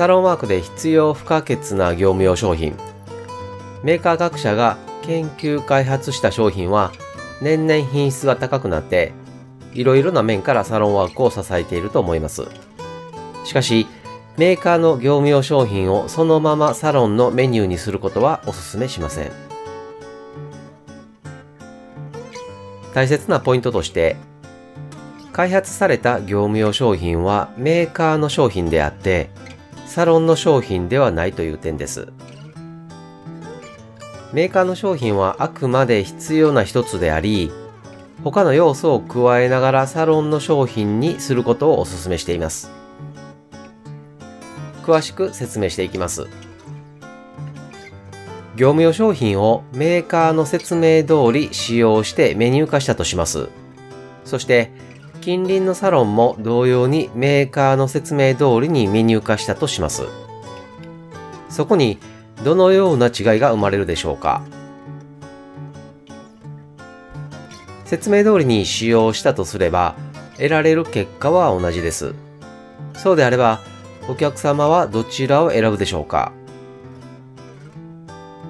サロンワークで必要不可欠な業務用商品。メーカー各社が研究開発した商品は年々品質が高くなっていろいろな面からサロンワークを支えていると思います。しかしメーカーの業務用商品をそのままサロンのメニューにすることはお勧めしません。大切なポイントとして開発された業務用商品はメーカーの商品であってサロンの商品ではないという点です。メーカーの商品はあくまで必要な一つであり、他の要素を加えながらサロンの商品にすることをお勧めしています。詳しく説明していきます。業務用商品をメーカーの説明通り使用してメニュー化したとします。そして、近隣のサロンも同様にメーカーの説明通りにメニュー化したとします。そこにどのような違いが生まれるでしょうか？説明通りに使用したとすれば得られる結果は同じです。そうであればお客様はどちらを選ぶでしょうか？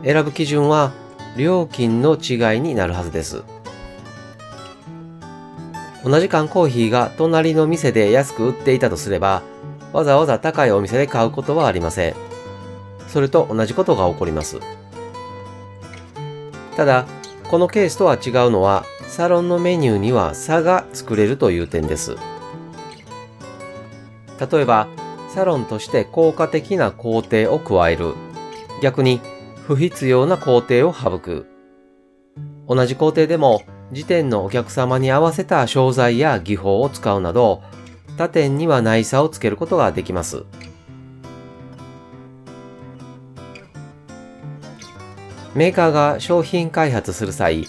選ぶ基準は料金の違いになるはずです。同じ缶コーヒーが隣の店で安く売っていたとすれば、わざわざ高いお店で買うことはありません。それと同じことが起こります。ただ、このケースとは違うのは、サロンのメニューには差が作れるという点です。例えば、サロンとして効果的な工程を加える。逆に、不必要な工程を省く。同じ工程でも時点のお客様に合わせた商材や技法を使うなど、他店にはない差をつけることができます。メーカーが商品開発する際、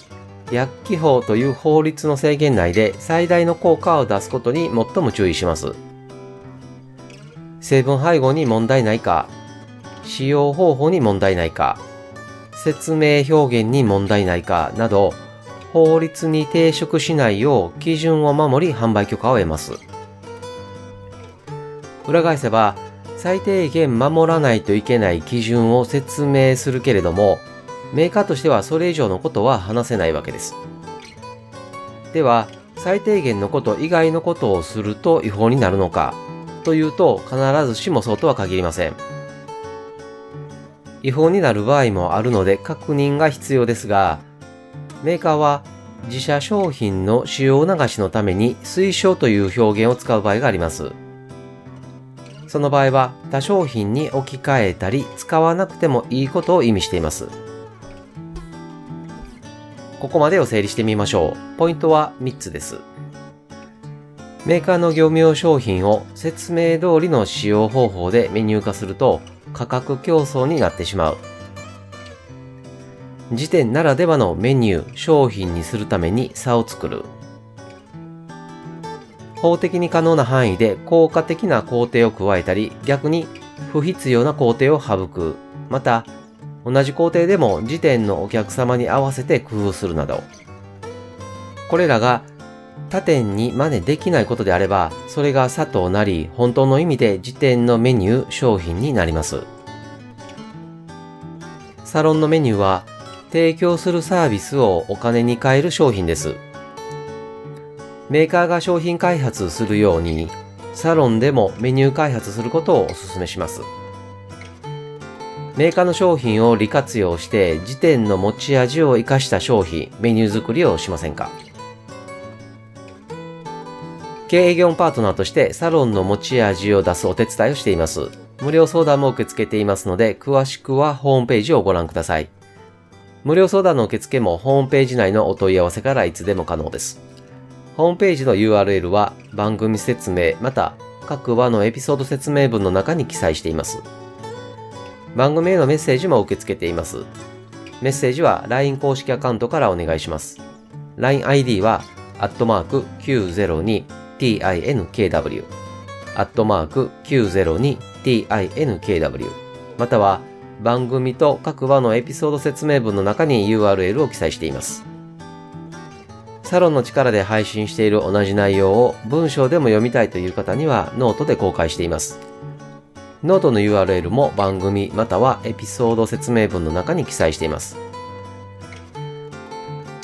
薬機法という法律の制限内で最大の効果を出すことに最も注意します。成分配合に問題ないか、使用方法に問題ないか、説明表現に問題ないかなど、法律に抵触しないよう基準を守り販売許可を得ます。裏返せば、最低限守らないといけない基準を説明するけれども、メーカーとしてはそれ以上のことは話せないわけです。では、最低限のこと以外のことをすると違法になるのかというと必ずしもそうとは限りません。違法になる場合もあるので確認が必要ですが、メーカーは自社商品の使用流しのために推奨という表現を使う場合があります。その場合は他商品に置き換えたり使わなくてもいいことを意味しています。ここまでを整理してみましょう。ポイントは3つです。メーカーの業務用商品を説明通りの使用方法でメニュー化すると価格競争になってしまう。時点ならではのメニュー、商品にするために差を作る。法的に可能な範囲で効果的な工程を加えたり、逆に不必要な工程を省く。また、同じ工程でも時点のお客様に合わせて工夫するなど。これらが他店に真似できないことであれば、それが差となり、本当の意味で時点のメニュー、商品になります。サロンのメニューは提供するサービスをお金に換える商品です。メーカーが商品開発するように、サロンでもメニュー開発することをお勧めします。メーカーの商品を利活用して時点の持ち味を活かした商品、メニュー作りをしませんか経営業パートナーとしてサロンの持ち味を出すお手伝いをしています。無料相談も受け付けていますので、詳しくはホームページをご覧ください。無料相談の受付もホームページ内のお問い合わせからいつでも可能です。ホームページの URL は番組説明また各話のエピソード説明文の中に記載しています。番組へのメッセージも受け付けています。メッセージは LINE 公式アカウントからお願いします。LINEID は、アットマーク 902tinkw、アットマーク 902tinkw、または番組と各話のエピソード説明文の中に URL を記載しています。サロンの力で配信している同じ内容を文章でも読みたいという方にはノートで公開しています。ノートの URL も番組またはエピソード説明文の中に記載しています。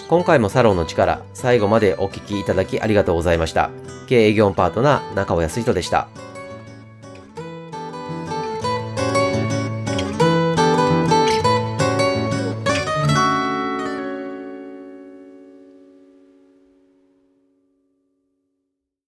今回もサロンの力、最後までお聞きいただきありがとうございました。経営業パートナー中尾康人でした。